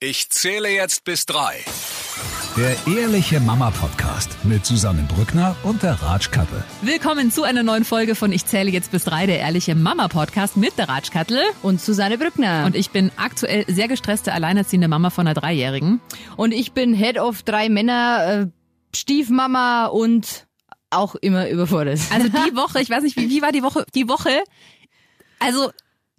Ich zähle jetzt bis drei. Der Ehrliche Mama Podcast mit Susanne Brückner und der Ratschkattel. Willkommen zu einer neuen Folge von Ich zähle jetzt bis drei, der Ehrliche Mama Podcast mit der Ratschkattel. Und Susanne Brückner. Und ich bin aktuell sehr gestresste, alleinerziehende Mama von einer Dreijährigen. Und ich bin Head of drei Männer, äh, Stiefmama und auch immer überfordert. Also die Woche, ich weiß nicht, wie, wie war die Woche? Die Woche, also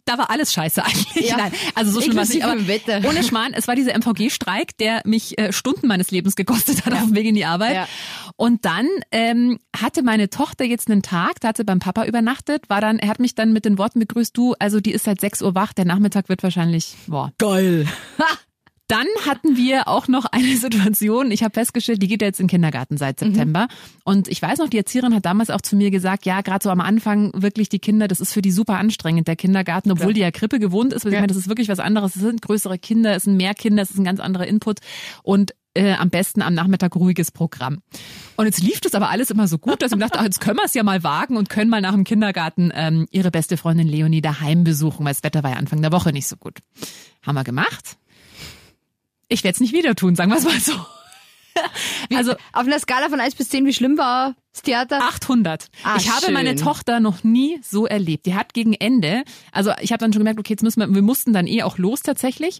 da war alles scheiße eigentlich. Ja. Nein, also so schlimm war es nicht. Aber Wetter. ohne Schmarrn, es war dieser MVG-Streik, der mich äh, Stunden meines Lebens gekostet hat auf dem Weg in die Arbeit. Ja. Und dann ähm, hatte meine Tochter jetzt einen Tag, da hat sie beim Papa übernachtet, war dann, er hat mich dann mit den Worten begrüßt, du, also die ist seit 6 Uhr wach, der Nachmittag wird wahrscheinlich, boah, Geil. Dann hatten wir auch noch eine Situation, ich habe festgestellt, die geht jetzt in den Kindergarten seit September. Und ich weiß noch, die Erzieherin hat damals auch zu mir gesagt, ja, gerade so am Anfang wirklich die Kinder, das ist für die super anstrengend, der Kindergarten, obwohl Ja. die ja Krippe gewohnt ist. weil Ich Ja. meine, das ist wirklich was anderes. Es sind größere Kinder, es sind mehr Kinder, es ist ein ganz anderer Input. Und äh, am besten am Nachmittag ruhiges Programm. Und jetzt lief das aber alles immer so gut, dass ich mir dachte, ach, jetzt können wir es ja mal wagen und können mal nach dem Kindergarten ähm, ihre beste Freundin Leonie daheim besuchen, weil das Wetter war ja Anfang der Woche nicht so gut. Haben wir gemacht. Ich werde es nicht wieder tun, sagen wir es mal so. Also Auf einer Skala von 1 bis 10, wie schlimm war das Theater? 800. Ah, ich habe schön. meine Tochter noch nie so erlebt. Die hat gegen Ende, also ich habe dann schon gemerkt, okay, jetzt müssen wir, wir mussten dann eh auch los tatsächlich.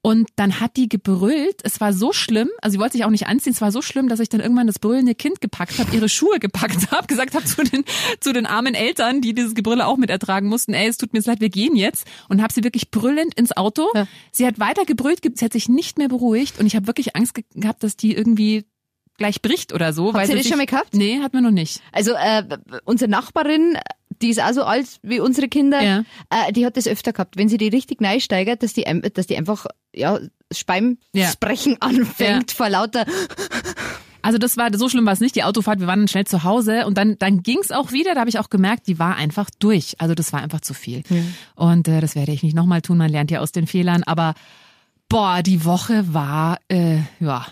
Und dann hat die gebrüllt. Es war so schlimm, also sie wollte sich auch nicht anziehen. Es war so schlimm, dass ich dann irgendwann das brüllende Kind gepackt habe, ihre Schuhe gepackt habe, gesagt habe zu den zu den armen Eltern, die dieses Gebrülle auch mit ertragen mussten. Ey, es tut mir leid, wir gehen jetzt. Und habe sie wirklich brüllend ins Auto. Ja. Sie hat weiter gebrüllt, sie hat sich nicht mehr beruhigt und ich habe wirklich Angst ge gehabt, dass die irgendwie gleich bricht oder so. weil ihr das schon mal gehabt? Nee, hat man noch nicht. Also äh, unsere Nachbarin, die ist auch so alt wie unsere Kinder, Ja. äh, die hat das öfter gehabt. Wenn sie die richtig neu steigert, dass die, dass die einfach ja Speimsprechen anfängt vor lauter Also das war so schlimm war es nicht. Die Autofahrt, wir waren dann schnell zu Hause und dann dann ging's auch wieder. Da habe ich auch gemerkt, die war einfach durch. Also das war einfach zu viel. Und äh, das werde ich nicht nochmal tun. Man lernt ja aus den Fehlern. Aber boah, die Woche war äh, ja.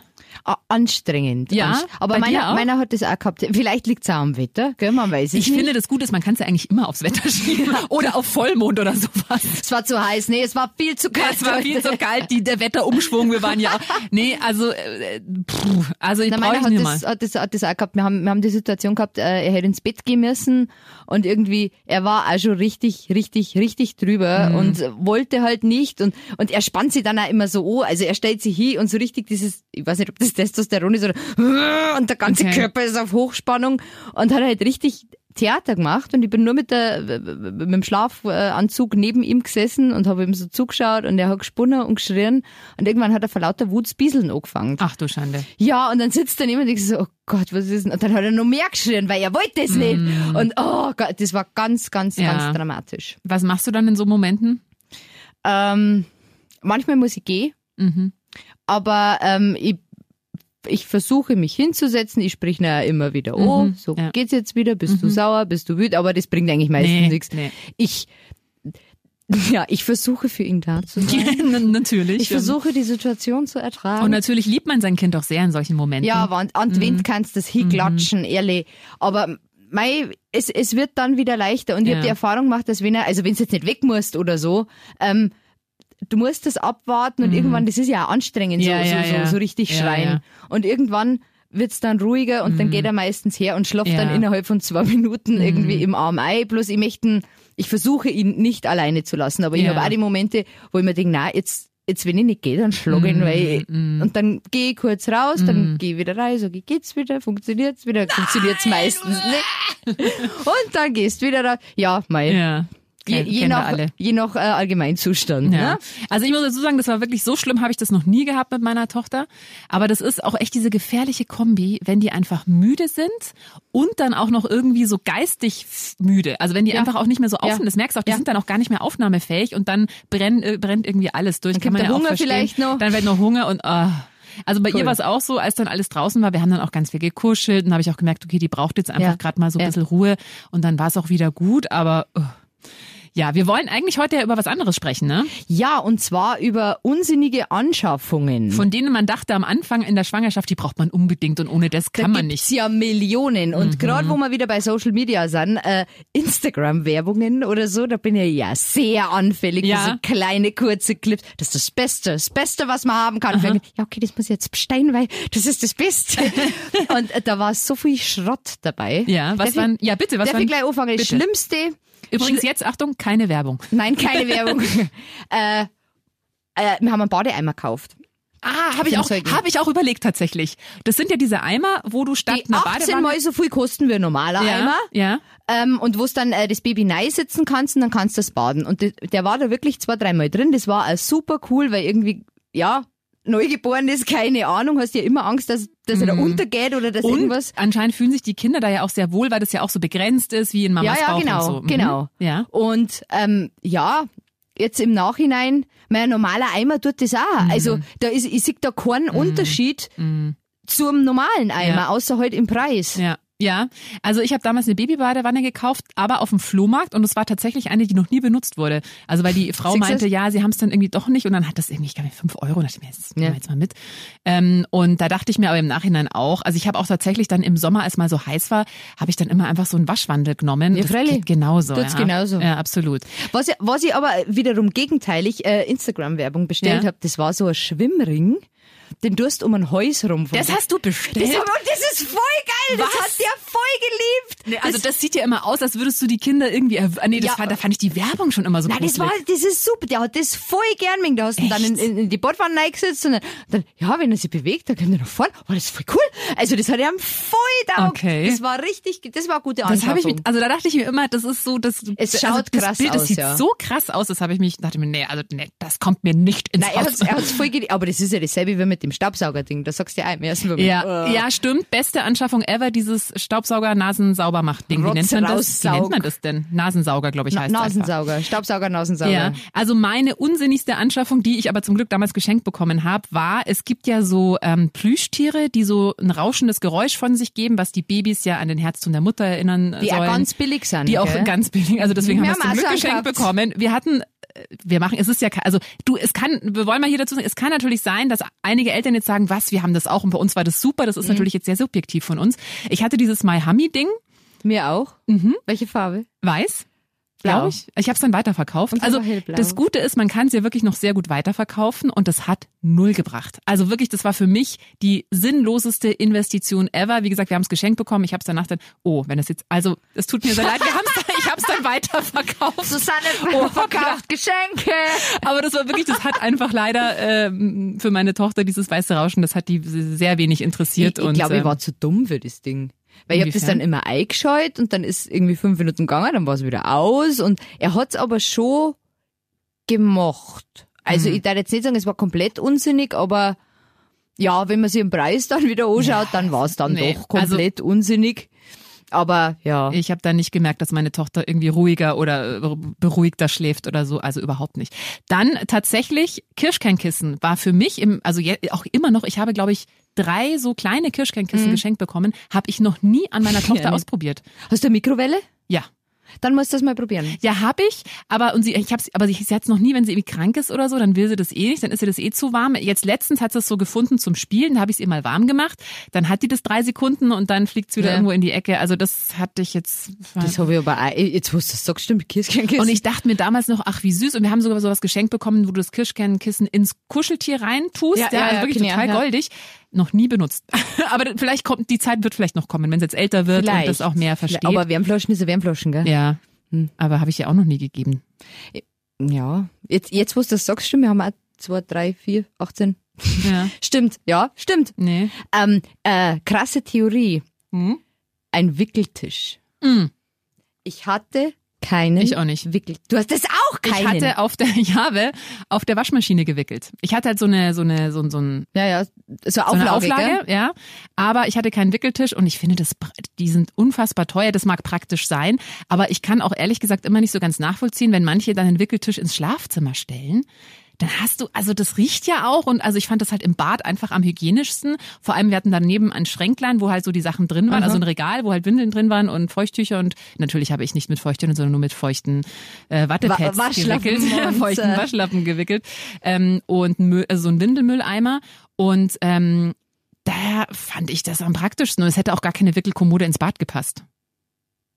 Anstrengend. Ja, Anst- aber meiner, meiner hat das auch gehabt. Vielleicht liegt's auch am Wetter, gell, man weiß es Ich nicht. finde das gut ist, man kann es ja eigentlich immer aufs Wetter schieben oder auf Vollmond oder sowas. es war zu heiß, nee, es war viel zu kalt. Es war viel heute. zu kalt, die, der Wetterumschwung, wir waren ja auch. Nee, also äh, puh, also ich Na, brauche meiner ich hat das, mal. hat, das, hat das auch gehabt. Wir haben, wir haben die Situation gehabt, äh, er hätte ins Bett gehen müssen und irgendwie, er war auch schon richtig, richtig, richtig drüber Mhm. und wollte halt nicht und, und er spannt sich dann auch immer so an. Also er stellt sich hin und so richtig dieses, ich weiß nicht, ob das Testosteron ist oder und der ganze Okay. Körper ist auf Hochspannung und hat halt richtig Theater gemacht und ich bin nur mit der mit dem Schlafanzug neben ihm gesessen und habe ihm so zugeschaut und er hat gesponnen und geschrien und irgendwann hat er vor lauter Wut das Bieseln angefangen. Ach du Schande. Ja, und dann sitzt er neben und ich so, oh Gott, was ist denn? Und dann hat er noch mehr geschrien, weil er wollte es nicht. Und oh Gott, das war ganz, ganz, Mm. Ja. ganz dramatisch. Was machst du dann in so Momenten? Ähm, manchmal muss ich gehen, Mhm. aber ähm, ich, ich versuche mich hinzusetzen, ich sprich ja immer wieder, oh, Mhm, so ja. geht's jetzt wieder, bist du sauer, bist du wütend, aber das bringt eigentlich meistens Nee, nichts. nee. Ich, ja, ich versuche für ihn da zu sein. natürlich. Ich versuche die Situation zu ertragen. Und natürlich liebt man sein Kind auch sehr in solchen Momenten. Ja, aber an, an den Wind kannst du das hinklatschen, ehrlich. Aber mei, es, es wird dann wieder leichter. Und ich Ja. habe die Erfahrung gemacht, dass wenn er, also wenn du jetzt nicht weg musst oder so, ähm, du musst das abwarten und irgendwann, das ist ja auch anstrengend, Ja, so, ja, so, so, so richtig schreien. Und irgendwann wird's dann ruhiger und dann geht er meistens her und schlaft dann innerhalb von zwei Minuten irgendwie im Arm ein. Bloß ich möchte, ich versuche ihn nicht alleine zu lassen, aber ich habe auch die Momente, wo ich mir denke, na, jetzt, jetzt wenn ich nicht gehe, dann schlage ich ihn, weil ich, und dann gehe ich kurz raus, dann gehe ich wieder rein, sage ich, geht's wieder, funktioniert's wieder, funktioniert's meistens nicht. Und dann gehst du wieder raus. Ja, mei. Ja. Je, Ken- je nach, alle. je nach äh, Allgemeinzustand. Ja. Ne? Also ich muss dazu sagen, das war wirklich so schlimm, habe ich das noch nie gehabt mit meiner Tochter. Aber das ist auch echt diese gefährliche Kombi, wenn die einfach müde sind und dann auch noch irgendwie so geistig müde. Also wenn die Ja. einfach auch nicht mehr so Ja. aufnehmen, das merkst du auch, die Ja. sind dann auch gar nicht mehr aufnahmefähig und dann brennt, äh, brennt irgendwie alles durch. Dann Kann man ja auch Hunger verstehen. vielleicht noch. Dann wird noch Hunger und ah. Also bei Cool. ihr war es auch so, als dann alles draußen war, wir haben dann auch ganz viel gekuschelt und habe ich auch gemerkt, okay, die braucht jetzt einfach Ja. gerade mal so ein Ja. bisschen Ruhe und dann war es auch wieder gut, aber oh. Ja, wir wollen eigentlich heute ja über was anderes sprechen, ne? Ja, und zwar über unsinnige Anschaffungen. Von denen man dachte am Anfang in der Schwangerschaft, die braucht man unbedingt und ohne das kann da man nicht. ja Millionen. Und gerade wo wir wieder bei Social Media sind, äh, Instagram-Werbungen oder so, da bin ich ja sehr anfällig Ja. so kleine, kurze Clips. Das ist das Beste, das Beste, was man haben kann. Ja, okay, das muss ich jetzt bestellen, weil das ist das Beste. und äh, da war so viel Schrott dabei. Ja, was Darf ich- waren, ja bitte, was Darf waren, ich gleich anfangen? Das. Schlimmste, übrigens jetzt, Achtung, keine Werbung. nein, keine Werbung. äh, äh, wir haben einen Badeeimer gekauft. Ah, habe ich auch, habe ich auch überlegt tatsächlich. Das sind ja diese Eimer, wo du statt Die einer 18 Badewanne Mal so viel kosten wie ein normaler ja, Eimer. ja. Ähm, und wo es dann äh, das Baby neu sitzen kannst und dann kannst du das baden. Und de- der war da wirklich zwei, dreimal drin. Das war äh, super cool, weil irgendwie, ja, neugeboren ist, keine Ahnung, hast ja immer Angst, dass, dass er da untergeht oder dass Mhm. Und irgendwas. anscheinend fühlen sich die Kinder da ja auch sehr wohl, weil das ja auch so begrenzt ist, wie in Mamas Ja, ja, Bauch genau, und so. Mhm. genau. Ja. Und ähm, ja, jetzt im Nachhinein, mein normaler Eimer tut das auch. Mhm. Also da ist, ich sehe da keinen Unterschied zum normalen Eimer, Ja. außer halt im Preis. Ja. Ja, also ich habe damals eine Babybadewanne gekauft, aber auf dem Flohmarkt und es war tatsächlich eine, die noch nie benutzt wurde. Also weil die Frau meinte, ja, sie haben es dann irgendwie doch nicht und dann hat das irgendwie, ich glaube, fünf Euro, da dachte ich mir, jetzt Ja. jetzt mal mit. Ähm, und da dachte ich mir aber im Nachhinein auch, also ich habe auch tatsächlich dann im Sommer, als mal so heiß war, habe ich dann immer einfach so einen Waschwandel genommen. Ja, das freilich. geht genauso. Tut's ja. genauso. Ja, absolut. Was, ich- was ich aber wiederum gegenteilig äh, Instagram-Werbung bestellt Ja. hab, das war so ein Schwimmring. Den Durst um ein Häus rum. Das hast du bestellt? das, aber, das ist voll geil. Was? Das hat der voll geliebt. Nee, also das, sieht ja immer aus, als würdest du die Kinder irgendwie. ah, Nee, das Ja. fand, da fand ich die Werbung schon immer so Nein, das war, das ist super. Der hat das voll gern wegen. Da hast du dann in, in, in die Bordwanne reingesetzt und dann, dann, ja, wenn er sich bewegt, dann kommt er nach vorne. Oh, das ist voll cool. Also das hat er ihm voll taugt. Okay. Das war richtig, das war eine gute Das Anschaffung. habe ich mit, also da dachte ich mir immer, das ist so, das, Es also schaut das krass Bild, das aus, sieht ja. so krass aus, das habe ich mich, dachte mir, nee, also nee, das kommt mir nicht ins Nein, er Haus. hat's, er hat's voll geliebt. Aber das ist ja dasselbe wie mit dem Staubsaugerding. Da sagst du ja auch im ersten Moment. ja, äh, ja, stimmt. Beste Anschaffung ever, dieses Staubsauger Nasen sauber macht Ding. Wie nennt man das? Wie nennt man das denn? Nasensauger, glaube ich, Na, heißt einfach. Nasensauger, Staubsauger, Nasensauger. Ja, also meine unsinnigste Anschaffung, die ich aber zum Glück damals geschenkt bekommen habe, war, es gibt ja so ähm, Plüschtiere, die so ein rauschendes Geräusch von sich geben, was die Babys ja an den Herzton der Mutter erinnern Die sollen. auch ganz billig sind. die auch gell? ganz billig, also deswegen Wir haben wir es zum Glück auch geschenkt gehabt. bekommen. Wir hatten, äh, wir machen, es ist ja, also du, es kann, wir wollen mal hier dazu sagen, es kann natürlich sein, dass einige Eltern jetzt sagen, was, wir haben das auch und bei uns war das super, Mhm. das ist natürlich jetzt sehr subjektiv von uns. Ich hatte dieses My Hummy Ding, Mir auch. Mhm. Welche Farbe? weiß. Blau. Glaube ich. Ich habe es dann weiterverkauft. Also das Gute ist, man kann es ja wirklich noch sehr gut weiterverkaufen und das hat null gebracht. Also wirklich, das war für mich die sinnloseste Investition ever. Wie gesagt, wir haben es geschenkt bekommen. Ich habe es danach dann, oh, wenn es jetzt, also es tut mir sehr leid, wir dann, ich habe es dann weiterverkauft. Susanne Oh, verkauft Geschenke. Aber das war wirklich, das hat einfach leider ähm, für meine Tochter dieses weiße Rauschen, das hat die sehr wenig interessiert. Ich, ich glaube, ich ähm, war zu dumm für das Ding. Weil ich habe das Inwiefern? dann immer eingeschaltet und dann ist irgendwie fünf Minuten gegangen, dann war es wieder aus und er hat's aber schon gemocht. Also Mhm. ich darf jetzt nicht sagen, es war komplett unsinnig, aber ja, wenn man sich den Preis dann wieder anschaut, dann war es dann nee. doch komplett unsinnig. Aber ja. Ich habe da nicht gemerkt, dass meine Tochter irgendwie ruhiger oder äh, beruhigter schläft oder so, also überhaupt nicht. Dann tatsächlich Kirschkernkissen war für mich im, also auch immer noch, ich habe glaube ich drei so kleine Kirschkernkissen geschenkt bekommen, habe ich noch nie an meiner Tochter Ja, nee. ausprobiert. Hast du eine Mikrowelle? Ja. Dann musst du das mal probieren. Ja, habe ich, aber und sie, ich hab's, aber sie, sie hat's noch nie, wenn sie irgendwie krank ist oder so, dann will sie das eh nicht, dann ist ihr das eh zu warm. Jetzt letztens hat sie es so gefunden zum Spielen, da habe ich es ihr mal warm gemacht, dann hat die das drei Sekunden und dann fliegt's wieder Ja. irgendwo in die Ecke. Also das hatte ich jetzt. Das habe ich aber auch, jetzt wo du das sagst, stimmt, Kirschkernkissen. Und ich dachte mir damals noch, ach wie süß. Und wir haben sogar sowas geschenkt bekommen, wo du das Kirschkernkissen ins Kuscheltier reintust. Ja, Ja, ja, also ja, wirklich ich, total ja. goldig. Noch nie benutzt. Aber vielleicht kommt, die Zeit wird vielleicht noch kommen, wenn es jetzt älter wird und das auch mehr versteht. Aber Wärmflaschen ist eine Wärmflaschen, gell? ja. Hm. Aber habe ich ja auch noch nie gegeben. Ja. Jetzt, jetzt wo du das sagst, stimmt, wir haben auch zwei, drei, vier, 18. Ja. Stimmt, ja, stimmt. Nee. Ähm, äh, krasse Theorie. Hm? Ein Wickeltisch. Mm. Ich hatte keinen Ich auch nicht. Wickel. Du hast das auch Ich keinen. hatte auf der, ich habe auf der Waschmaschine gewickelt. Ich hatte halt so eine, so eine, so, so ein, ja, ja, so so Auflage, eine Auflage, Gell? ja. Aber ich hatte keinen Wickeltisch und ich finde, das, die sind unfassbar teuer. Das mag praktisch sein, aber ich kann auch ehrlich gesagt immer nicht so ganz nachvollziehen, wenn manche dann einen Wickeltisch ins Schlafzimmer stellen. Dann hast du, also das riecht ja auch und also ich fand das halt im Bad einfach am hygienischsten. Vor allem, wir hatten daneben ein Schränklein, wo halt so die Sachen drin waren, Aha. also ein Regal, wo halt Windeln drin waren und Feuchttücher und natürlich habe ich nicht mit Feuchttüchern, sondern nur mit feuchten äh, Wattepads Wa- Waschlappen, gewickelt, feuchten Waschlappen gewickelt ähm, und Müll, also so ein Windelmülleimer und ähm, daher fand ich das am praktischsten und es hätte auch gar keine Wickelkommode ins Bad gepasst.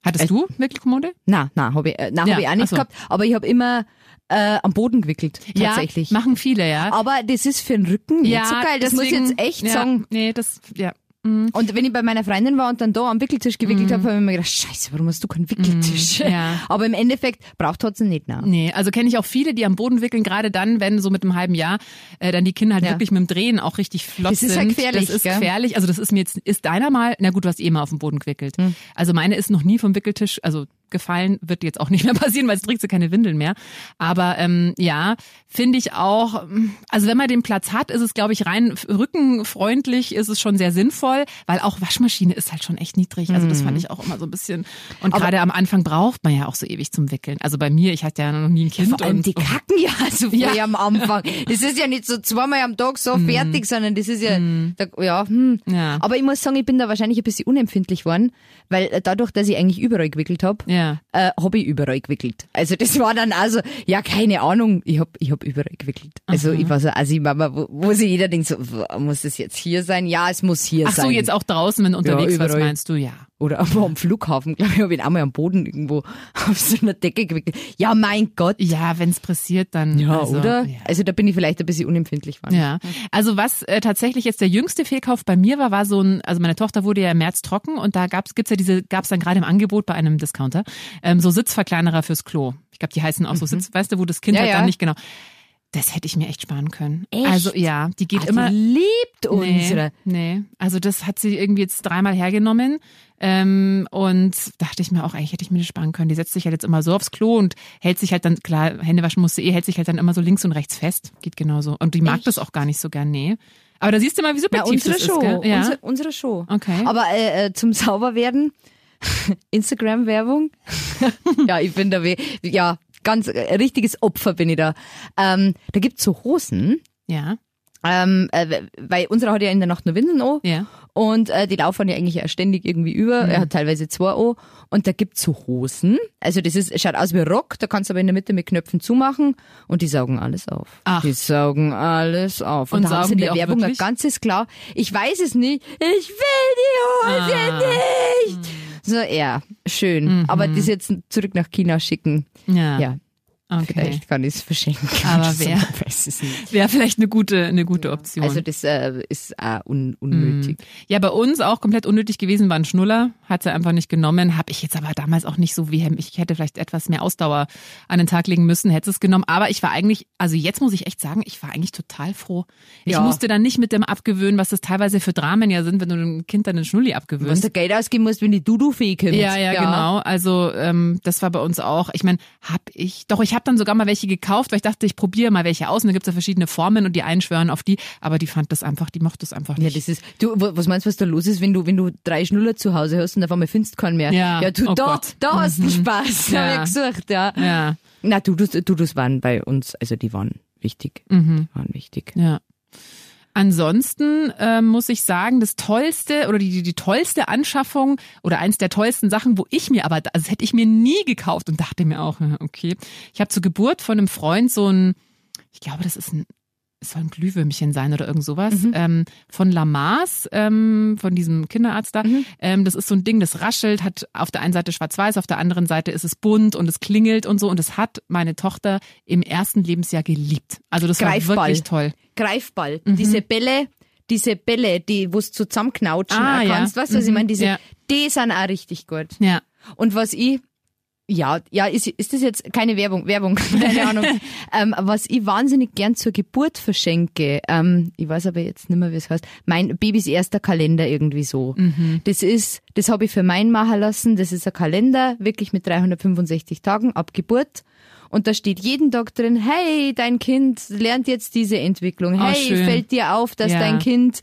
Hattest Echt? du Wickelkommode? Na, na, habe ich, äh, na, Ja, hab ich auch nicht so. gehabt, aber ich habe immer äh, am Boden gewickelt, tatsächlich. Ja, machen viele, ja. aber das ist für den Rücken nicht so geil, das muss ich deswegen- jetzt echt ja, sagen. Nee, das, ja. Mhm. Und wenn ich bei meiner Freundin war und dann da am Wickeltisch gewickelt habe, habe ich mir gedacht, scheiße, warum hast du keinen Wickeltisch? Mm, ja. Aber im Endeffekt braucht trotzdem nicht nach. Nee, also kenne ich auch viele, die am Boden wickeln, gerade dann, wenn so mit einem halben Jahr äh, dann die Kinder halt Ja. wirklich mit dem Drehen auch richtig flott Das ist sind. ja gefährlich, Das ist gell? gefährlich. Also das ist mir jetzt, ist deiner mal, na gut, du hast eh mal auf dem Boden gewickelt. Hm. Also meine ist noch nie vom Wickeltisch, also gefallen, wird jetzt auch nicht mehr passieren, weil es trägt sie keine Windeln mehr. Aber ähm, ja, finde ich auch, also wenn man den Platz hat, ist es, glaube ich, rein rückenfreundlich, ist es schon sehr sinnvoll, weil auch Waschmaschine ist halt schon echt niedrig. Also das fand ich auch immer so ein bisschen. Und gerade am Anfang braucht man ja auch so ewig zum Wickeln. Also bei mir, ich hatte ja noch nie ein Kind. Vor allem und, die kacken ja so früh Ja. am Anfang. Das ist ja nicht so zweimal am Tag so fertig, sondern das ist ja, da, ja, hm. Ja. Aber ich muss sagen, ich bin da wahrscheinlich ein bisschen unempfindlich geworden, weil äh, dadurch, dass ich eigentlich überall gewickelt habe, Ja. Äh, habe ich überall gewickelt. Also das war dann also, ja, keine Ahnung, ich hab ich hab überall gewickelt. Also ich war so, also ich Mama, wo, wo sich jeder denkt so, muss das jetzt hier sein? Ja, es muss hier Ach sein. so, jetzt auch draußen, wenn unterwegs Ja, was meinst du, ja. Oder aber am Flughafen, glaube ich, habe ich ihn einmal am Boden irgendwo auf so einer Decke gewickelt. Ja, mein Gott. Ja, wenn es pressiert, dann. Ja, also, oder? Ja. Also da bin ich vielleicht ein bisschen unempfindlich geworden. Ja, also was äh, tatsächlich jetzt der jüngste Fehlkauf bei mir war, war so ein, also meine Tochter wurde ja im März trocken und da gab's gibt's ja diese, gab's dann gerade im Angebot bei einem Discounter ähm, so Sitzverkleinerer fürs Klo. Ich glaube, die heißen auch so Sitz, weißt du, wo das Kind Mhm. Ja, halt ja. dann nicht genau. Das hätte ich mir echt sparen können. Echt? Also ja, die geht Ah, immer. Die liebt uns. Nee, oder? nee, also das hat sie irgendwie jetzt dreimal hergenommen. Ähm, und dachte ich mir auch, eigentlich hätte ich mir das sparen können. Die setzt sich halt jetzt immer so aufs Klo und hält sich halt dann, klar, Hände waschen musste eh, hält sich halt dann immer so links und rechts fest. Geht genauso. Und die mag Echt? das auch gar nicht so gern, nee. Aber da siehst du mal, wie Na, subjektiv unsere das Show. ist, gell? Ja. Unsere, unsere Show. Okay. Aber äh, äh, zum Sauberwerden, Instagram-Werbung. ja, ich bin da, we ja, ganz äh, richtiges Opfer bin ich da. Ähm, da gibt's so Hosen. ja, Ähm, äh, weil unsere hat ja in der Nacht nur Windeln an. ja. Und äh, die laufen ja eigentlich ja ständig irgendwie über. Er hat teilweise zwei an. Und da gibt's so Hosen. Also das ist, schaut aus wie Rock, da kannst du aber in der Mitte mit Knöpfen zumachen und die saugen alles auf. Ach. Die saugen alles auf. Und, Und da haben sie in die der Werbung wirklich? ein ganzes klar. Ich weiß es nicht. Ich will die Hose Ah. nicht. So, ja, schön. Aber das jetzt zurück nach China schicken. Ja. Ja, okay. vielleicht kann ich es verschenken. Aber wer? Wäre vielleicht eine gute, eine gute Option. Also das äh, ist äh, un unnötig. Ja, bei uns auch komplett unnötig gewesen war ein Schnuller, hat sie einfach nicht genommen, habe ich jetzt aber damals auch nicht so wie ich hätte vielleicht etwas mehr Ausdauer an den Tag legen müssen, hätte es genommen, aber ich war eigentlich, also jetzt muss ich echt sagen, ich war eigentlich total froh. Ich Ja. musste dann nicht mit dem abgewöhnen, was das teilweise für Dramen ja sind, wenn du dem Kind dann den Schnulli abgewöhnst. du Geld ausgeben musst, wenn die Dudu-Fee kommt. Ja, ja, genau. Also ähm, das war bei uns auch. Ich meine, hab ich, doch, ich habe dann sogar mal welche gekauft, weil ich dachte, ich probiere mal welche aus. Und da gibt's ja verschiedene Formen und die einen schwören auf die, aber die fand das einfach, die mochte das einfach Ja, nicht. das ist, du, wa- was meinst du, was da los ist, wenn du, wenn du drei Schnuller zu Hause hast und auf einmal findest du keinen mehr? Ja, ja du, oh da, Gott. da hast du Spaß, Ja. hab ich gesucht, ja. ja, Na, Dudus, Dudus waren bei uns, also die waren wichtig, mhm. waren wichtig. Ja. Ansonsten ähm, muss ich sagen, das tollste oder die, die, die tollste Anschaffung oder eins der tollsten Sachen, wo ich mir aber, also das hätte ich mir nie gekauft und dachte mir auch, okay. Ich habe zur Geburt von einem Freund so ein, ich glaube, das ist ein, es soll ein Glühwürmchen sein oder irgend sowas, ähm, von Lamas, ähm, von diesem Kinderarzt da. Ähm, das ist so ein Ding, das raschelt, hat auf der einen Seite schwarz-weiß, auf der anderen Seite ist es bunt und es klingelt und so. Und das hat meine Tochter im ersten Lebensjahr geliebt. Also das Greifball. war wirklich toll. Greifball, diese Bälle, diese Bälle, die, wo du zusammenknautschen Ah, ja. kannst, weißt du, was ich Mhm. meine? Diese, Ja. die sind auch richtig gut. Ja. Und was ich, ja, ja, ist, ist das jetzt keine Werbung, Werbung, keine Ahnung. ähm, was ich wahnsinnig gern zur Geburt verschenke, ähm, ich weiß aber jetzt nicht mehr, wie es heißt, mein Babys erster Kalender irgendwie so. Das ist, das habe ich für meinen machen lassen, das ist ein Kalender, wirklich mit 365 Tagen ab Geburt. Und da steht jeden Tag drin, hey, dein Kind lernt jetzt diese Entwicklung. Oh, Hey, schön. fällt dir auf, dass Ja. dein Kind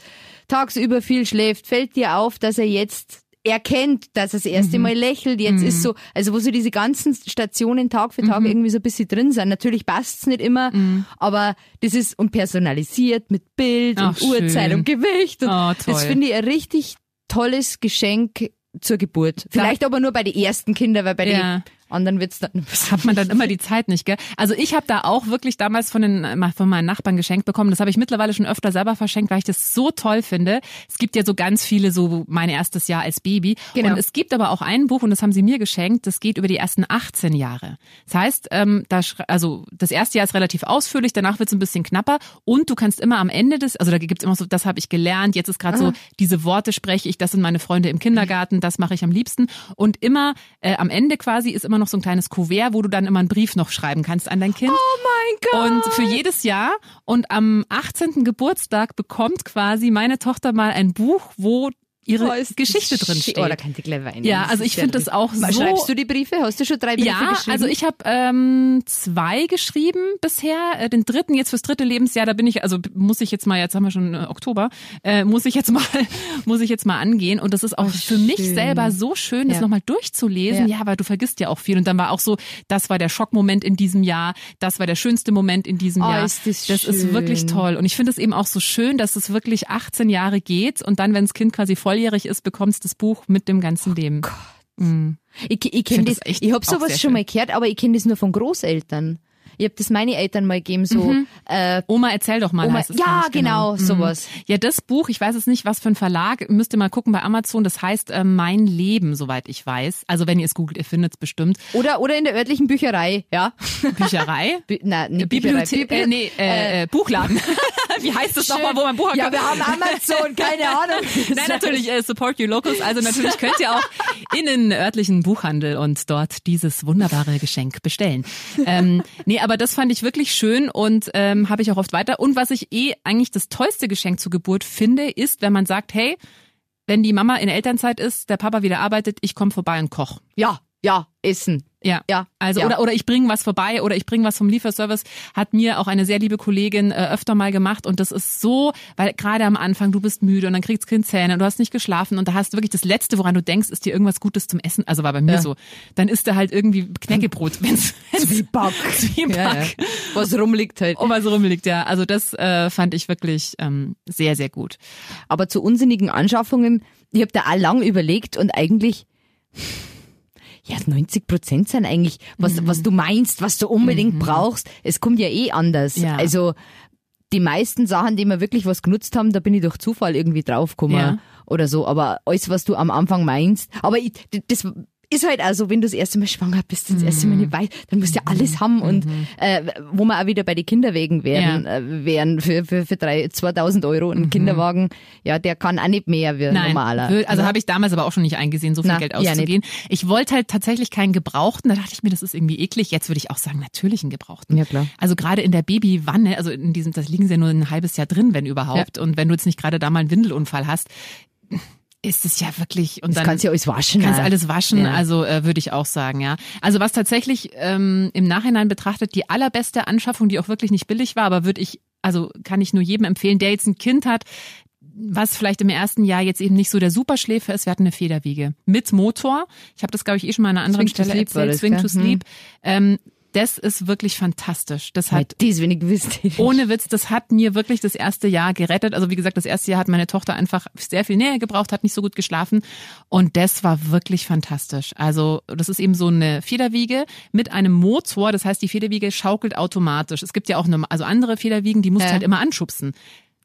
tagsüber viel schläft? Fällt dir auf, dass er jetzt erkennt, dass er das erste Mal lächelt. Jetzt ist so, also wo so diese ganzen Stationen Tag für Tag irgendwie so ein bisschen drin sind. Natürlich passt's nicht immer, aber das ist und personalisiert mit Bild Ach, und Uhrzeit und Gewicht. Und Oh, das finde ich ein richtig tolles Geschenk zur Geburt. Vielleicht aber nur bei den ersten Kindern, weil bei Ja. den anderen wird's dann hat man dann immer die Zeit nicht, gell? Also ich habe da auch wirklich damals von den von meinen Nachbarn geschenkt bekommen. Das habe ich mittlerweile schon öfter selber verschenkt, weil ich das so toll finde. Es gibt ja so ganz viele so mein erstes Jahr als Baby Genau. und es gibt aber auch ein Buch und das haben sie mir geschenkt. Das geht über die ersten 18 Jahre. Das heißt, ähm, da also das erste Jahr ist relativ ausführlich, danach wird es ein bisschen knapper und du kannst immer am Ende des, also da gibt's immer so, das habe ich gelernt. Jetzt ist gerade so diese Worte spreche ich, das sind meine Freunde im Kindergarten, das mache ich am liebsten und immer äh, am Ende quasi ist immer noch so ein kleines Kuvert, wo du dann immer einen Brief noch schreiben kannst an dein Kind. Oh mein Gott! Und für jedes Jahr. Und am 18. Geburtstag bekommt quasi meine Tochter mal ein Buch, wo ihre Oh, ist das Geschichte drin steht. Oh, da kann weinen. Ja, Das also ist ich finde das auch so- Schreibst du die Briefe? Hast du schon drei Briefe ja, geschrieben? also ich habe ähm, zwei geschrieben bisher. Äh, Den dritten jetzt fürs dritte Lebensjahr, da bin ich, also muss ich jetzt mal, jetzt haben wir schon äh, Oktober, äh, muss ich jetzt mal, muss ich jetzt mal angehen. Und das ist auch für mich schön. selber so schön, das Ja. nochmal durchzulesen. Ja. Ja. weil du vergisst ja auch viel. Und dann war auch so, das war der Schockmoment in diesem Jahr, das war der schönste Moment in diesem Oh, Jahr. ist das ist schön. wirklich toll. Und ich finde es eben auch so schön, dass es wirklich 18 Jahre geht und dann, wenn das Kind quasi volljährig ist, bekommst das Buch mit dem ganzen Leben. Ich, ich kenne find das, das ich habe sowas schon mal gehört, aber ich kenne das nur von Großeltern. Ich habe das meine Eltern mal gegeben, so äh, Oma, erzähl doch mal. Oma, ja, ich, genau, Mhm. sowas. Ja, das Buch, ich weiß es nicht, was für ein Verlag, müsst ihr mal gucken bei Amazon, das heißt äh, Mein Leben, soweit ich weiß. Also wenn ihr es googelt, ihr findet es bestimmt. Oder oder in der örtlichen Bücherei, ja. Bücherei. Bü nein, Bibliothek, Bücherei. äh, nee, äh, äh, Buchladen. Wie heißt es nochmal, wo man Buch Ja, wir haben Amazon, keine Ahnung. Nein, natürlich, äh, support your locals. Also natürlich könnt ihr auch in den örtlichen Buchhandel und dort dieses wunderbare Geschenk bestellen. Ähm, nee, aber das fand ich wirklich schön und ähm, habe ich auch oft weiter. Und was ich eh eigentlich das tollste Geschenk zur Geburt finde, ist, wenn man sagt, hey, wenn die Mama in Elternzeit ist, der Papa wieder arbeitet, ich komme vorbei und koch. Ja, ja, Essen. Ja. Ja, Also ja. oder oder ich bringe was vorbei oder ich bringe was vom Lieferservice hat mir auch eine sehr liebe Kollegin äh, öfter mal gemacht und das ist so, weil gerade am Anfang du bist müde und dann kriegst Kind Zähne und du hast nicht geschlafen und da hast du wirklich das letzte, woran du denkst, ist dir irgendwas Gutes zum Essen. Also war bei mir Ja. so. Dann isst er halt irgendwie Knäckebrot, wenn's, wenn's Zwieback. Zwieback. Ja, ja. Was rumliegt halt. Und was rumliegt, ja. Also das äh, fand ich wirklich ähm, sehr, sehr gut. Aber zu unsinnigen Anschaffungen, ich habe da auch lang überlegt und eigentlich, ja, 90 Prozent sind eigentlich, was, Mhm. was du meinst, was du unbedingt brauchst. Es kommt ja eh anders. Ja. Also, die meisten Sachen, die wir wirklich was genutzt haben, da bin ich durch Zufall irgendwie draufgekommen Ja. oder so. Aber alles, was du am Anfang meinst, aber ich, das ist halt also, wenn du das erste Mal schwanger bist, das erste Mhm. Mal nicht weißt, dann musst du ja alles haben und äh, wo wir auch wieder bei den Kinderwegen wären, Ja. äh, wären für, für, für drei, 2000 Euro ein Kinderwagen, ja, der kann auch nicht mehr wie ein Nein, normaler. wür- also habe ich damals aber auch schon nicht eingesehen, so viel Na, Geld ja, nicht. auszugehen. ich wollte halt tatsächlich keinen Gebrauchten. Da dachte ich mir, das ist irgendwie eklig. Jetzt würde ich auch sagen, natürlich einen Gebrauchten. Ja, klar. Also gerade in der Babywanne, also in diesem, das liegen sie ja nur ein halbes Jahr drin, wenn überhaupt. Und wenn du jetzt nicht gerade da mal einen Windelunfall hast, ist es ja wirklich und Das dann kannst du ja alles waschen. kannst auch. alles waschen, Ja. also äh, würde ich auch sagen, ja. Also was tatsächlich ähm, im Nachhinein betrachtet die allerbeste Anschaffung, die auch wirklich nicht billig war, aber würde ich, also kann ich nur jedem empfehlen, der jetzt ein Kind hat, was vielleicht im ersten Jahr jetzt eben nicht so der Superschläfer ist, wir hatten eine Federwiege mit Motor. Ich habe das, glaube ich, eh schon mal an einer anderen Swing to Stelle Sleep war erzählt. Swing to Sleep. Ähm, das ist wirklich fantastisch. Das hat das wenig gewusst. ohne Witz, das hat mir wirklich das erste Jahr gerettet. Also wie gesagt, das erste Jahr hat meine Tochter einfach sehr viel Nähe gebraucht, hat nicht so gut geschlafen und das war wirklich fantastisch. Also das ist eben so eine Federwiege mit einem Motor, das heißt die Federwiege schaukelt automatisch. Es gibt ja auch noch, also andere Federwiegen, die musst du Ja. halt immer anschubsen.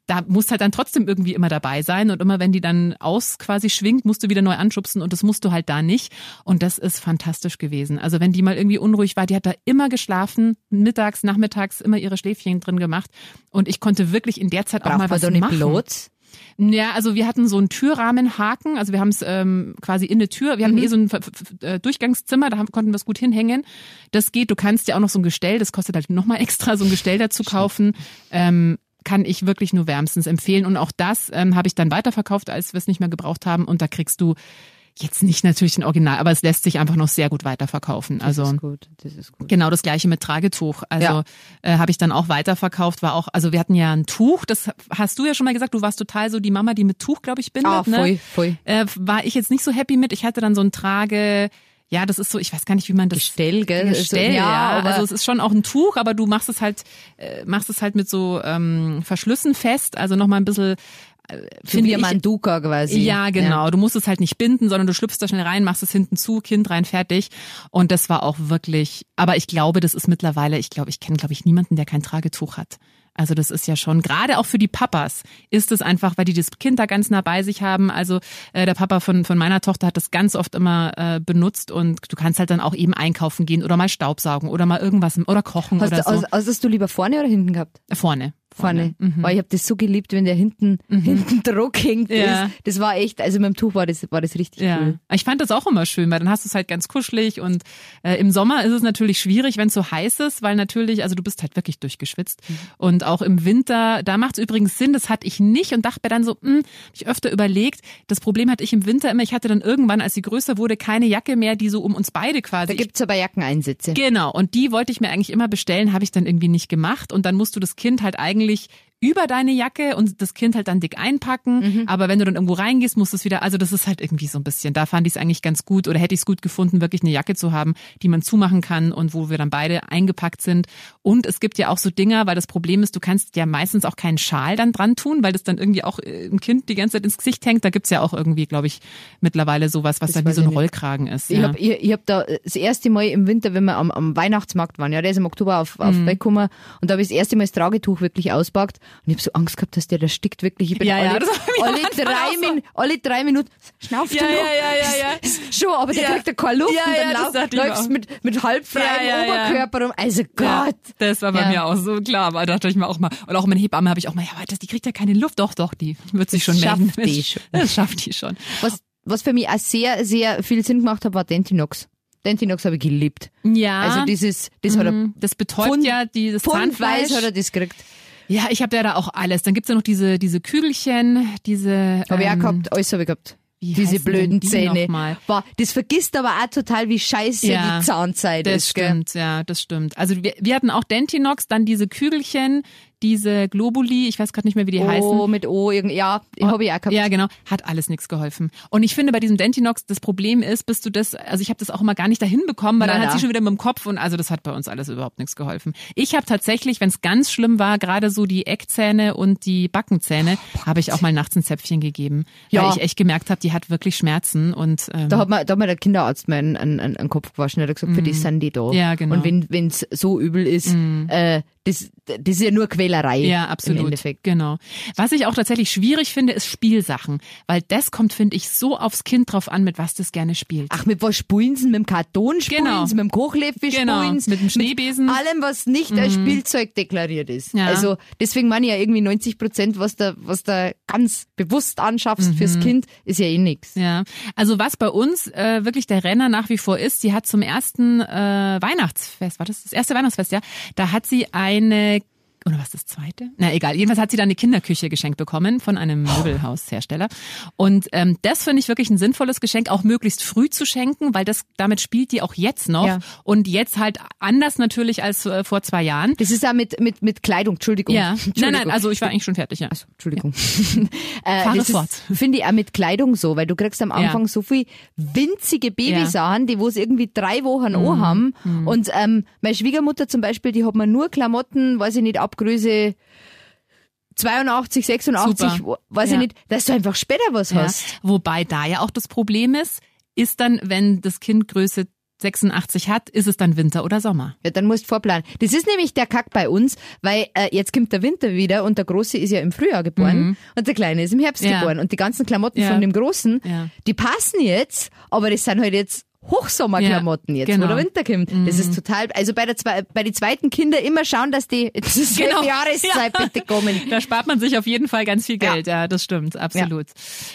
Da musst halt dann trotzdem irgendwie immer dabei sein und immer wenn die dann aus quasi schwingt, musst du wieder neu anschubsen und das musst du halt da nicht. Und das ist fantastisch gewesen. Also wenn die mal irgendwie unruhig war, die hat da immer geschlafen, mittags, nachmittags immer ihre Schläfchen drin gemacht und ich konnte wirklich in der Zeit auch Braucht mal man was nicht machen. Platz? Ja, also wir hatten so einen Türrahmenhaken, also wir haben es ähm, quasi in der Tür, wir hatten Mhm. eh so ein äh, Durchgangszimmer, da haben, konnten wir es gut hinhängen. Das geht, du kannst ja auch noch so ein Gestell, das kostet halt nochmal extra, so ein Gestell dazu kaufen. Ähm, kann ich wirklich nur wärmstens empfehlen. Und auch das ähm, habe ich dann weiterverkauft, als wir es nicht mehr gebraucht haben. Und da kriegst du Jetzt nicht natürlich den Original, aber es lässt sich einfach noch sehr gut weiterverkaufen. Das Also ist gut, das ist gut. Genau das gleiche mit Tragetuch. Also Ja. äh, habe ich dann auch weiterverkauft, war auch, also wir hatten ja ein Tuch, das hast du ja schon mal gesagt, du warst total so die Mama, die mit Tuch, glaube ich, bindet. Ah, ne? voll. Äh, war ich jetzt nicht so happy mit. Ich hatte dann so ein Trage, ja, das ist so, ich weiß gar nicht, wie man das Gestell, gell? Gestell, Also, ja. aber also es ist schon auch ein Tuch, aber du machst es halt, äh, machst es halt mit so ähm, Verschlüssen fest, also nochmal ein bisschen äh, so finde wie ein ich- Manduka quasi. ja, genau. Du musst es halt nicht binden, sondern du schlüpfst da schnell rein, machst es hinten zu, Kind rein, fertig. Und das war auch wirklich, aber ich glaube, das ist mittlerweile, ich glaube, ich kenne, glaube ich, niemanden, der kein Tragetuch hat. Also das ist ja schon, gerade auch für die Papas ist es einfach, weil die das Kind da ganz nah bei sich haben. Also äh, der Papa von, von meiner Tochter hat das ganz oft immer äh, benutzt und du kannst halt dann auch eben einkaufen gehen oder mal Staubsaugen oder mal irgendwas oder kochen Hast, oder du, so. hast du lieber vorne oder hinten gehabt? vorne. Vorne. Mhm. Oh, ich habe das so geliebt, wenn der hinten, hinten Druck hängt. Ja. Das, das war echt, also mit dem Tuch war das, war das richtig Ja, cool. ich fand das auch immer schön, weil dann hast du es halt ganz kuschelig und äh, im Sommer ist es natürlich schwierig, wenn es so heiß ist, weil natürlich, also du bist halt wirklich durchgeschwitzt Mhm. und auch im Winter, da macht es übrigens Sinn, das hatte ich nicht und dachte mir dann so, hm, hab ich öfter überlegt, das Problem hatte ich im Winter immer, ich hatte dann irgendwann, als sie größer wurde, keine Jacke mehr, die so um uns beide quasi. Da gibt's aber Jackeneinsätze. Genau, und die wollte ich mir eigentlich immer bestellen, habe ich dann irgendwie nicht gemacht. Und dann musst du das Kind halt eigentlich eigentlich über deine Jacke und das Kind halt dann dick einpacken. Mhm. Aber wenn du dann irgendwo reingehst, musst du es wieder, also das ist halt irgendwie so ein bisschen, da fand ich es eigentlich ganz gut oder hätte ich es gut gefunden, wirklich eine Jacke zu haben, die man zumachen kann und wo wir dann beide eingepackt sind. Und es gibt ja auch so Dinger, weil das Problem ist, du kannst ja meistens auch keinen Schal dann dran tun, weil das dann irgendwie auch äh, ein Kind die ganze Zeit ins Gesicht hängt. Da gibt's ja auch irgendwie, glaube ich, mittlerweile sowas, was Das dann wie so ein. Rollkragen ist. Ich ja. hab, ich, ich hab da das erste Mal im Winter, wenn wir am, am Weihnachtsmarkt waren, ja, der ist im Oktober auf, auf Mhm. Und da habe ich das erste Mal das Tragetuch wirklich auspackt und ich habe so Angst gehabt, dass der da stickt wirklich. Ich bin Ja, ja, alle, das hab ich am alle, drei. Min, alle drei Minuten schnauft Ja, ja, ja, ja, ja. Schon, aber der Ja. kriegt ja keine Luft Ja, und ja, dann lauf, läufst mit, mit halb freiem Ja, ja, ja. Oberkörper rum. Also Ja, Gott. das war bei Ja. mir auch so klar, aber da dachte ich mir auch mal, und auch meine Hebamme habe ich auch mal, ja, aber das, die kriegt ja keine Luft, doch, doch, die wird sich schon schafft melden. die schon. Das schafft die schon. Was, was für mich auch sehr, sehr viel Sinn gemacht hat, war Dentinox. Dentinox habe ich geliebt. Ja, Also dieses, das hat er Mhm. das betäubt Pfund- ja dieses Pfundweiß Zahnfleisch. hat er das gekriegt. Ja, ich habe ja da auch alles. Dann gibt's ja noch diese diese Kügelchen, diese auch ähm, gehabt, alles habe ich gehabt. wie Diese blöden die Zähne. Boah, das vergisst aber auch total, wie scheiße Ja, die Zahnzeit Das ist. Gell? stimmt, ja, das stimmt. Also wir, wir hatten auch Dentinox, dann diese Kügelchen, diese Globuli, ich weiß gerade nicht mehr, wie die heißen. Oh, mit O, irgend, ja, oh, habe ich auch gehabt. Ja, genau. Hat alles nichts geholfen. Und ich finde, bei diesem Dentinox, das Problem ist, bis du das, also ich habe das auch immer gar nicht dahin bekommen, weil Na, dann hat na. sie schon wieder mit dem Kopf und also das hat bei uns alles überhaupt nichts geholfen. Ich habe tatsächlich, wenn es ganz schlimm war, gerade so die Eckzähne und die Backenzähne, habe ich auch mal nachts ein Zäpfchen gegeben, Ja. weil ich echt gemerkt habe, die hat wirklich Schmerzen und ähm, Da hat mir, da hat mir der Kinderarzt mal einen, einen, einen Kopf gewaschen. Er hat gesagt, für das sind die da. Ja, genau. Und wenn es so übel ist, äh, das, das ist ja nur Quälerei. Ja, absolut. Im Endeffekt. Genau. Was ich auch tatsächlich schwierig finde, ist Spielsachen, weil das kommt, finde ich, so aufs Kind drauf an, mit was das gerne spielt. Ach, mit was spulen sie? Mit dem Karton spulen Genau. sie? Mit dem Kochlöffel Genau, spulen sie? mit dem Schneebesen. Mhm. allem, was nicht als Spielzeug deklariert ist. Ja. Also deswegen meine ich ja irgendwie 90 Prozent, was da, was da ganz bewusst anschaffst fürs Kind, ist ja eh. Mhm. Ja, also was bei uns äh, wirklich der Renner nach wie vor ist, sie hat zum ersten äh, Weihnachtsfest, war das das erste Weihnachtsfest, ja? Da hat sie eine oder was das zweite? Na egal, jedenfalls hat sie da eine Kinderküche geschenkt bekommen von einem Möbelhaushersteller. Und ähm, das finde ich wirklich ein sinnvolles Geschenk, auch möglichst früh zu schenken, weil das damit spielt die auch jetzt noch Ja. und jetzt halt anders natürlich als äh, vor zwei Jahren. Das ist ja mit, mit, mit Kleidung, Entschuldigung. Ja, nein, Entschuldigung. nein, also ich war eigentlich schon fertig, ja. Also, Entschuldigung. äh, Fahre das finde ich auch mit Kleidung so, weil du kriegst am Ja. Anfang so viel winzige Babysachen, die wo es irgendwie drei Wochen an haben. Und ähm, meine Schwiegermutter zum Beispiel, die hat mir nur Klamotten, weiß ich nicht, ab Größe 82, 86, Super. weiß Ja. ich nicht, dass du einfach später was Ja. hast. Wobei da ja auch das Problem ist, ist dann, wenn das Kind Größe 86 hat, ist es dann Winter oder Sommer. Ja, dann musst du vorplanen. Das ist nämlich der Kack bei uns, weil äh, jetzt kommt der Winter wieder und der Große ist ja im Frühjahr geboren und der Kleine ist im Herbst Mhm. Ja. geboren und die ganzen Klamotten Ja. von dem Großen, Ja. die passen jetzt, aber das sind halt jetzt Hochsommerklamotten Ja, jetzt, genau. wo der Winter kommt. Das ist total, also bei der zwei, bei den zweiten Kindern immer schauen, dass die selben Genau. Jahreszeit Ja. bitte kommen. Da spart man sich auf jeden Fall ganz viel Geld. Ja, das stimmt, absolut.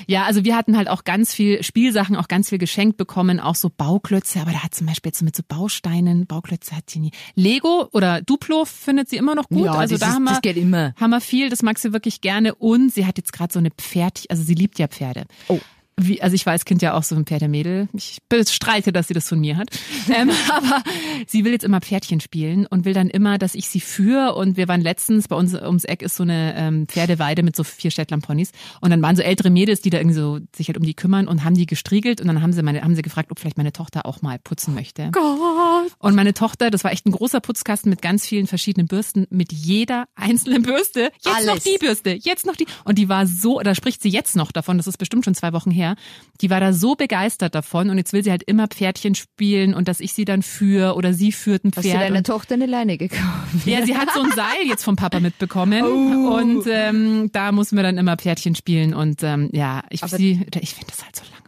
Ja. also wir hatten halt auch ganz viel Spielsachen, auch ganz viel geschenkt bekommen, auch so Bauklötze, aber da hat zum Beispiel jetzt so mit so Bausteinen, Bauklötze hat sie nie. Lego oder Duplo findet sie immer noch gut. Ja, also da ist- haben wir, das geht immer. haben wir viel, das mag sie wirklich gerne und sie hat jetzt gerade so eine Pferd, also sie liebt ja Pferde. Oh. Wie, also ich war als Kind ja auch so ein Pferdemädel. Ich bestreite, dass sie das von mir hat. ähm, aber sie will jetzt immer Pferdchen spielen und will dann immer, dass ich sie führe. Und wir waren letztens, bei uns ums Eck ist so eine ähm, Pferdeweide mit so vier Shetland-Ponys. Und dann waren so ältere Mädels, die da irgendwie so sich halt um die kümmern und haben die gestriegelt. Und dann haben sie meine, haben sie gefragt, ob vielleicht meine Tochter auch mal putzen möchte. Gott. Und meine Tochter, das war echt ein großer Putzkasten mit ganz vielen verschiedenen Bürsten, mit jeder einzelnen Bürste. Jetzt Alles. noch die Bürste, jetzt noch die. Und die war so, da spricht sie jetzt noch davon, das ist bestimmt schon zwei Wochen her. Die war da so begeistert davon und jetzt will sie halt immer Pferdchen spielen und dass ich sie dann führe oder sie führt ein Hast du Pferd. deiner und, Tochter eine Leine gekauft? ja, sie hat so ein Seil jetzt vom Papa mitbekommen Oh. und ähm, da mussten wir dann immer Pferdchen spielen und ähm, ja, ich, sie, ich finde das halt so langweilig.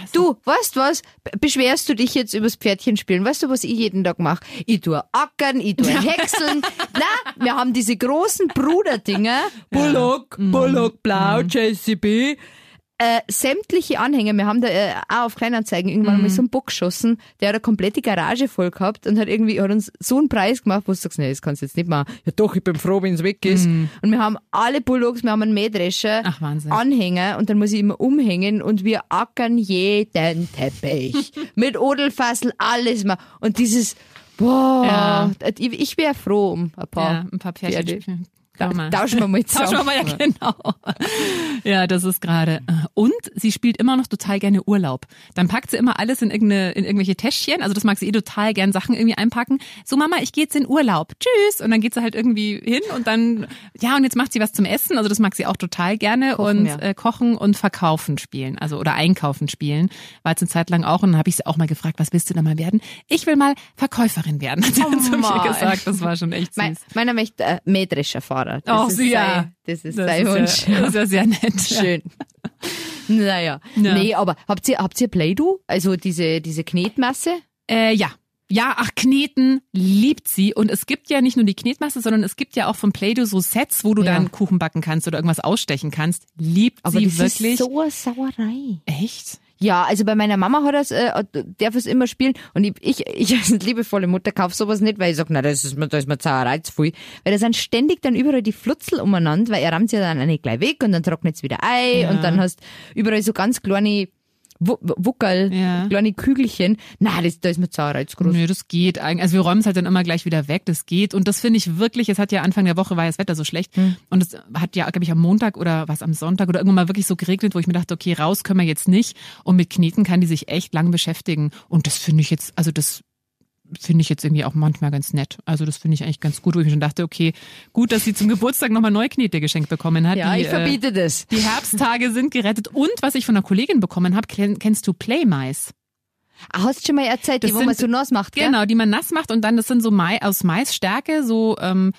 Also, Du, weißt was? Be- Beschwerst du dich jetzt übers Pferdchen spielen? Weißt du, was ich jeden Tag mache? Ich tue ackern, ich tue häckseln. Na, wir haben diese großen Bruderdinger. Bullock, Bullock Blau, JCB. Äh, sämtliche Anhänger, wir haben da äh, auch auf Kleinanzeigen irgendwann mal so einen Bock geschossen, der hat eine komplette Garage voll gehabt und hat irgendwie, hat uns so einen Preis gemacht, wo du sagst, nee, das kannst du jetzt nicht machen. Ja doch, ich bin froh, wenn es weg ist. Und wir haben alle Bulldogs, wir haben einen Mähdrescher, Ach. Anhänger und dann muss ich immer umhängen und wir ackern jeden Teppich. Mit Odelfassel, alles mal. Und dieses, boah, Ja. ich, ich wäre froh um ein paar. ja, ein paar Pferdchen Tauschen wir mal zusammen. Tauschen wir mal, ja, genau. Ja, das ist gerade. Und sie spielt immer noch total gerne Urlaub. Dann packt sie immer alles in, irgendeine, in irgendwelche Täschchen. Also das mag sie eh total gern Sachen irgendwie einpacken. So, Mama, ich gehe jetzt in Urlaub. Tschüss. Und dann geht sie halt irgendwie hin und dann, ja, und jetzt macht sie was zum Essen. Also das mag sie auch total gerne. Kochen, und ja. äh, kochen und verkaufen spielen. Also oder einkaufen spielen. War jetzt eine Zeit lang auch. Und dann habe ich sie auch mal gefragt, was willst du da mal werden? Ich will mal Verkäuferin werden, hat sie Oh zu mir gesagt. Das war schon echt süß. Mein, meiner möchte äh, Das Ach, ist sie, ja. das ist Das sein Wunsch. Ja, das ist ja sehr nett. Schön. Naja. Ja. Nee, aber habt ihr, habt ihr Play-Doh? Also diese, diese Knetmasse? Äh, ja. Ja, ach, Kneten liebt sie. Und es gibt ja nicht nur die Knetmasse, sondern es gibt ja auch von Play-Doh so Sets, wo du Ja. dann Kuchen backen kannst oder irgendwas ausstechen kannst. Liebt Aber sie das wirklich. ist so eine Sauerei. Echt? Ja, also bei meiner Mama hat er's, äh, darf es immer spielen und ich, ich, ich als liebevolle Mutter kauf sowas nicht, weil ich sag, na, das ist mir, da ist mir Zauerei zu viel. Weil da sind ständig dann überall die Flutzel umeinander, weil er rammt ja dann nicht gleich weg und dann trocknet's wieder ein Ja. und dann hast überall so ganz kleine Wuckerl, Ja. kleine Kügelchen. Na, das, da ist mir Zauerei zu groß. Nö, das geht eigentlich. Also wir räumen es halt dann immer gleich wieder weg. Das geht. Und das finde ich wirklich, es hat ja Anfang der Woche war ja das Wetter so schlecht. Hm. Und es hat ja, glaube ich, am Montag oder was am Sonntag oder irgendwann mal wirklich so geregnet, wo ich mir dachte, okay, raus können wir jetzt nicht. Und mit Kneten kann die sich echt lang beschäftigen. Und das finde ich jetzt, also das finde ich jetzt irgendwie auch manchmal ganz nett. Also das finde ich eigentlich ganz gut, wo ich mir schon dachte, okay, gut, dass sie zum Geburtstag nochmal neue Knete geschenkt bekommen hat. Ja, die, ich verbiete das. Äh, die Herbsttage sind gerettet. Und was ich von einer Kollegin bekommen habe, kenn- kennst du Playmais? Ah, hast du schon mal erzählt, die, Das wo man sind- so nass macht, gell? Genau, die man nass macht und dann, das sind so Mai, aus Maisstärke, so, ähm,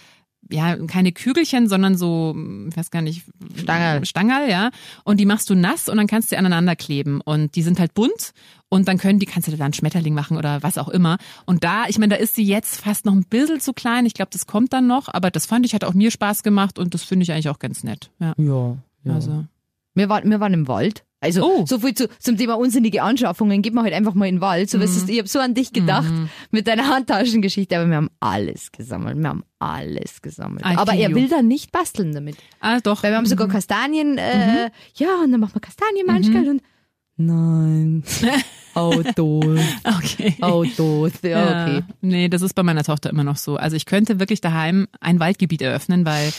ja, keine Kügelchen, sondern so, ich weiß gar nicht, Stangerl. Stangerl, ja. Und die machst du nass und dann kannst du sie aneinander kleben. Und die sind halt bunt und dann können die, kannst du da einen Schmetterling machen oder was auch immer. Und da, ich meine, da ist sie jetzt fast noch ein bisschen zu klein. Ich glaube, das kommt dann noch, aber das fand ich, hat auch mir Spaß gemacht und das finde ich eigentlich auch ganz nett. Ja. Ja, ja. Also. Wir waren, wir waren im Wald. Also Oh. so viel zu, zum Thema unsinnige Anschaffungen. Gib mal halt einfach mal in den Wald. So, weißt du, ich habe so an dich gedacht mit deiner Handtaschengeschichte, aber wir haben alles gesammelt. Wir haben alles gesammelt. I aber er will dann nicht basteln damit. Ah, doch. Weil wir haben sogar Kastanien, äh, ja, und dann machen wir Kastanienmanschkel und nein. Autos, Okay. Autos, ja, okay. Nee, das ist bei meiner Tochter immer noch so. Also ich könnte wirklich daheim ein Waldgebiet eröffnen, weil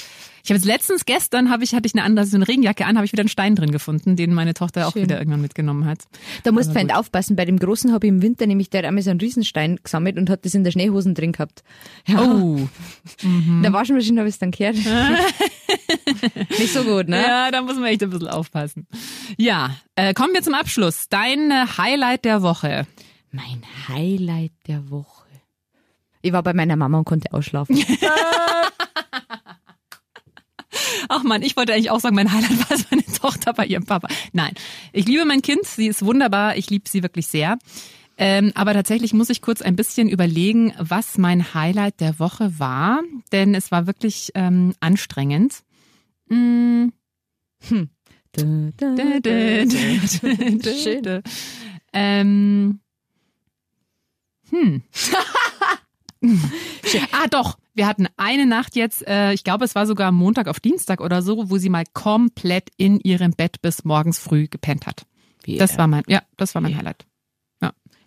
ich habe jetzt letztens gestern habe ich hatte ich eine andere so eine Regenjacke an, habe ich wieder einen Stein drin gefunden, den meine Tochter auch Schön. wieder irgendwann mitgenommen hat. Da musst du gut. aufpassen. Bei dem Großen habe ich im Winter nämlich, der einmal so einen Riesenstein gesammelt und hat das in der Schneehosen drin gehabt. Ja. Oh, In der Waschmaschine habe ich es dann gehört. Nicht so gut, ne? ja, da muss man echt ein bisschen aufpassen. Ja, äh, kommen wir zum Abschluss. Dein äh, Highlight der Woche. Mein Highlight der Woche. Ich war bei meiner Mama und konnte ausschlafen. Ach man, ich wollte eigentlich auch sagen, mein Highlight war es meine Tochter bei ihrem Papa. Nein, ich liebe mein Kind, sie ist wunderbar, ich liebe sie wirklich sehr. Ähm, aber tatsächlich muss ich kurz ein bisschen überlegen, was mein Highlight der Woche war, denn es war wirklich ähm, anstrengend. Schön. Ähm, hm. ah doch, wir hatten eine Nacht jetzt, äh, ich glaube es war sogar Montag auf Dienstag oder so, wo sie mal komplett in ihrem Bett bis morgens früh gepennt hat. Yeah. Das war mein, ja, das war mein Highlight.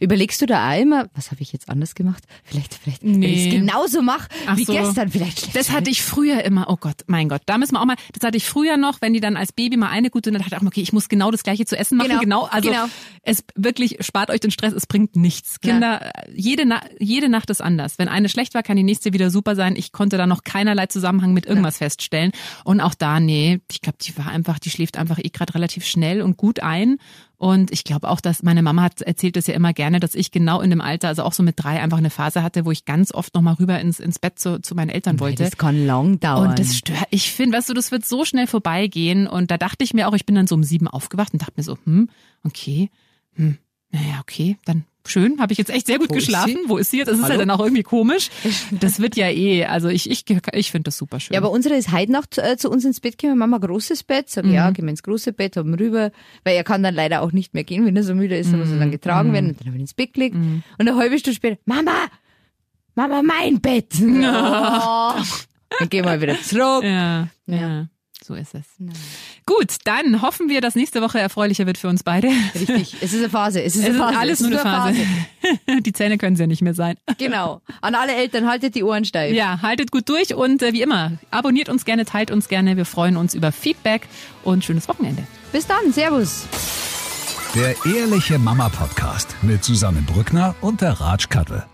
Überlegst du da auch immer, was habe ich jetzt anders gemacht? Vielleicht, vielleicht, wenn ich Nee. es genauso mache Ach wie so. gestern, vielleicht schlecht. Das hatte ich früher immer, oh Gott, mein Gott, da müssen wir auch mal, das hatte ich früher noch, wenn die dann als Baby mal eine gute Nacht hatte, auch mal, okay, ich muss genau das gleiche zu essen machen, Genau, genau, also genau. es wirklich spart euch den Stress, es bringt nichts. Ja. Kinder, jede, Na jede Nacht ist anders. Wenn eine schlecht war, kann die nächste wieder super sein. Ich konnte da noch keinerlei Zusammenhang mit irgendwas feststellen und auch da, nee, ich glaube, die war einfach, die schläft einfach eh gerade relativ schnell und gut ein und ich glaube auch, dass meine Mama hat erzählt das ja immer gerne, dass ich genau in dem Alter, also auch so mit drei, einfach eine Phase hatte, wo ich ganz oft noch mal rüber ins, ins Bett zu, zu meinen Eltern wollte. Das kann lang dauern. Und das stört, ich finde, weißt du, das wird so schnell vorbeigehen. Und da dachte ich mir auch, ich bin dann so um sieben aufgewacht und dachte mir so, hm, okay, hm, naja, okay, dann schön, habe ich jetzt echt sehr gut Wo ist geschlafen. sie? Wo ist sie jetzt? Das ist ja dann auch irgendwie komisch. Das wird ja eh, also ich, ich, ich finde das super schön. Ja, aber unsere ist heute Nacht äh, zu uns ins Bett gekommen. Mama, großes Bett. Sag, ja, Mhm. gehen wir ins große Bett, haben rüber. Weil er kann dann leider auch nicht mehr gehen, wenn er so müde ist, dann muss er Mhm. dann getragen werden. Und dann habe ich ihn ins Bett gelegt. Und eine halbe Stunde später, Mama, Mama, mein Bett. Oh. Dann gehen wir wieder zurück. ja, ja, so ist es. Gut, dann hoffen wir, dass nächste Woche erfreulicher wird für uns beide. Richtig. Es ist eine Phase. Es ist, Es eine ist Phase. alles es nur ist eine Phase. Die Zähne können es ja nicht mehr sein. Genau. An alle Eltern, haltet die Ohren steif. Ja, haltet gut durch und äh, wie immer, abonniert uns gerne, teilt uns gerne. Wir freuen uns über Feedback und schönes Wochenende. Bis dann. Servus. Der Ehrliche Mama Podcast mit Susanne Brückner und der Ratsch Kattel.